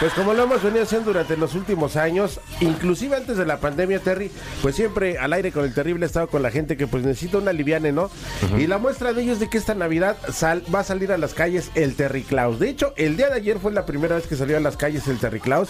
Pues como lo hemos venido haciendo durante los últimos años, inclusive antes de la pandemia, Terry, pues siempre al aire con el terrible estado con la gente que pues necesita una liviane, ¿no? Y la muestra de ello es de que esta Navidad sal, va a salir a las calles el Terry Claus. De hecho, el día de ayer fue la primera vez que salió a las calles el Terry Claus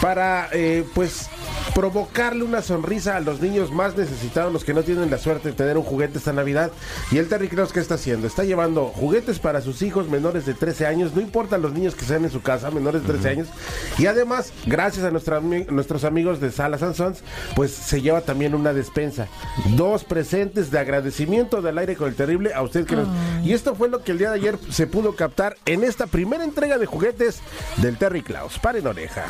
para, eh, pues, provocarle una sonrisa a los niños más necesitados, los que no tienen la suerte de tener un juguete esta Navidad. Y el Terry Claus, ¿qué está haciendo? Está llevando juguetes para sus hijos menores de 13 años, no importa los niños que sean en su casa, menores de 13 años. Y además, gracias a nuestra, nuestros amigos de Salas Sons, pues se lleva también una despensa. Dos presentes de agradecimiento del aire con el terrible a usted que nos... Y esto fue lo que el día de ayer se pudo captar en esta primera entrega de juguetes del Terry Claus. Paren oreja.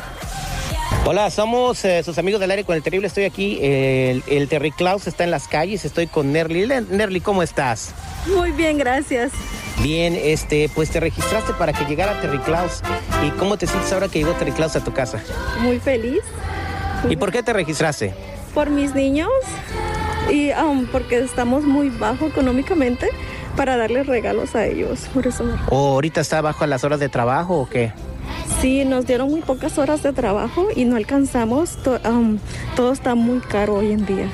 Hola, somos eh, sus amigos del aire con el terrible. Estoy aquí, el, el Terry Claus está en las calles. Estoy con Nerly. Nerly, ¿cómo estás? Muy bien, gracias. Bien, este, pues te registraste para que llegara Terry Claus. ¿Y cómo te sientes ahora que llegó Terry Claus a tu casa? Muy feliz ¿Y por qué te registraste? por mis niños y um, porque estamos muy bajo económicamente para darles regalos a ellos. Por eso ¿O ahorita está bajo a las horas de trabajo o qué? Sí, nos dieron muy pocas horas de trabajo y no alcanzamos. To- um, todo está muy caro hoy en día.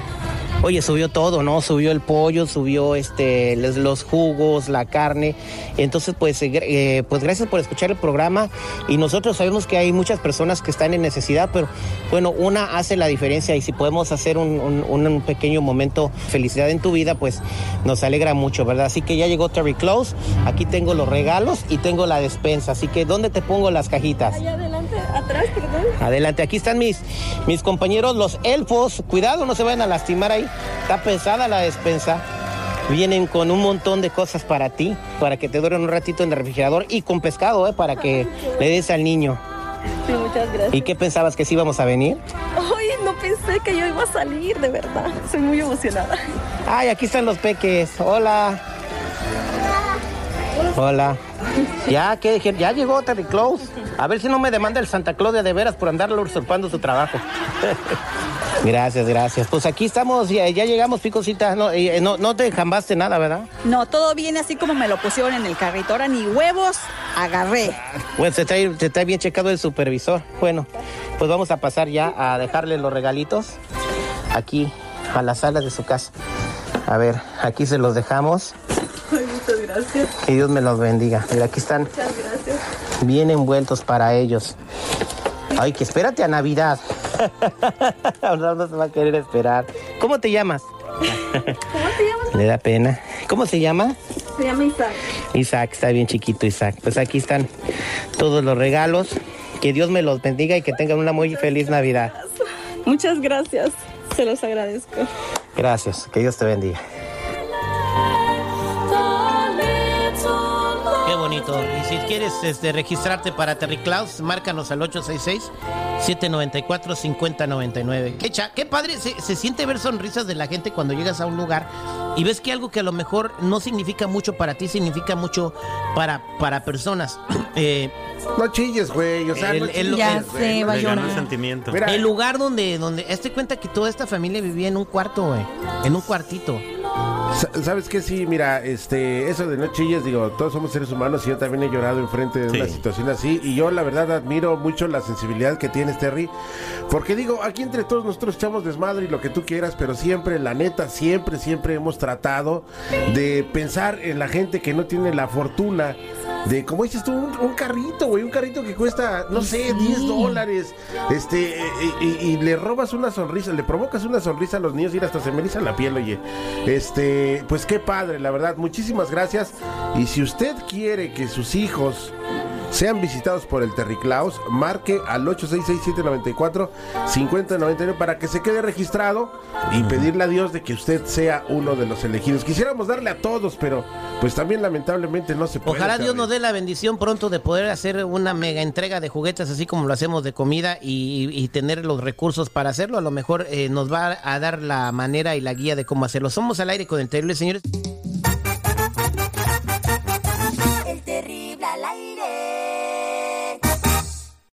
Oye, subió todo, ¿no? Subió el pollo, subió este, los, jugos, la carne. Entonces, pues, eh, eh, pues gracias por escuchar el programa. Y nosotros sabemos que hay muchas personas que están en necesidad, pero bueno, una hace la diferencia y si podemos hacer un, un- pequeño momento felicidad en tu vida, pues nos alegra mucho, ¿verdad? Así que ya llegó Terry Close. Aquí tengo los regalos y tengo la despensa. Así que, ¿dónde te pongo las cajitas? Adelante, atrás, perdón. Adelante, aquí están mis, mis compañeros, los elfos. Cuidado, no se vayan a lastimar ahí. Está pesada la despensa. Vienen con un montón de cosas para ti, para que te duren un ratito en el refrigerador y con pescado, ¿eh? para que le des al niño. Sí, muchas gracias. ¿Y qué pensabas que sí íbamos a venir? Ay, no pensé que yo iba a salir, de verdad. Soy muy emocionada. Ay, aquí están los peques. Hola. Hola. Ya, ¿qué? dije? Ya llegó Terry Claus. A ver si no me demanda el Santa Claus de, veras por andarle usurpando su trabajo. gracias, gracias. Pues aquí estamos, ya, ya llegamos, Picosita. No, eh, no, no te jambaste nada, ¿verdad? No, todo viene así como me lo pusieron en el carrito. Ahora ni huevos agarré. Bueno, se trae, se trae bien checado el supervisor. Bueno, pues vamos a pasar ya a dejarle los regalitos aquí a la sala de su casa. A ver, aquí se los dejamos. Gracias. Que Dios me los bendiga. Mira, aquí están Muchas gracias. bien envueltos para ellos. Ay, que espérate a Navidad. Ahora no se va a querer esperar. ¿Cómo te llamas? ¿Cómo te llamas? Le da pena. ¿Cómo se llama? Se llama Isaac. Isaac, está bien chiquito Isaac. Pues aquí están todos los regalos. Que Dios me los bendiga y que tengan una muy feliz Navidad. Muchas gracias. Se los agradezco. Gracias, que Dios te bendiga. Bonito. Y si quieres este, registrarte para Terry Claus, márcanos al 866-794-5099. Qué, cha- qué padre, se, se siente ver sonrisas de la gente cuando llegas a un lugar y ves que algo que a lo mejor no significa mucho para ti, significa mucho para, para personas. Eh, No chilles, güey. O sea, El- no el- chilles, Ya güey. sé, va el sentimiento. Mira, el lugar donde, donde, hazte cuenta que toda esta familia vivía en un cuarto, güey. En un cuartito. Sa- ¿Sabes qué? Sí, mira, este, eso de no chilles, digo, todos somos seres humanos y yo también he llorado enfrente de una situación así y yo la verdad admiro mucho la sensibilidad que tienes, Terry, porque digo, aquí entre todos nosotros echamos desmadre y lo que tú quieras, pero siempre, la neta, siempre, siempre hemos tratado de pensar en la gente que no tiene la fortuna de, como dices tú, un, un carrito, güey, un carrito que cuesta, no sé, 10 dólares, este, y, y- y le robas una sonrisa, le provocas una sonrisa a los niños y hasta se me eriza la piel, oye. Este, pues qué padre, la verdad, muchísimas gracias. Y si usted quiere que sus hijos sean visitados por el Terry Claus, marque al 866-794-5099 para que se quede registrado y pedirle a Dios de que usted sea uno de los elegidos. Quisiéramos darle a todos, pero pues también lamentablemente no se puede. Ojalá Dios nos dé la bendición pronto de poder hacer una mega entrega de juguetes así como lo hacemos de comida y, y tener los recursos para hacerlo. A lo mejor eh, nos va a dar la manera y la guía de cómo hacerlo. Somos al aire con el terrible, señores.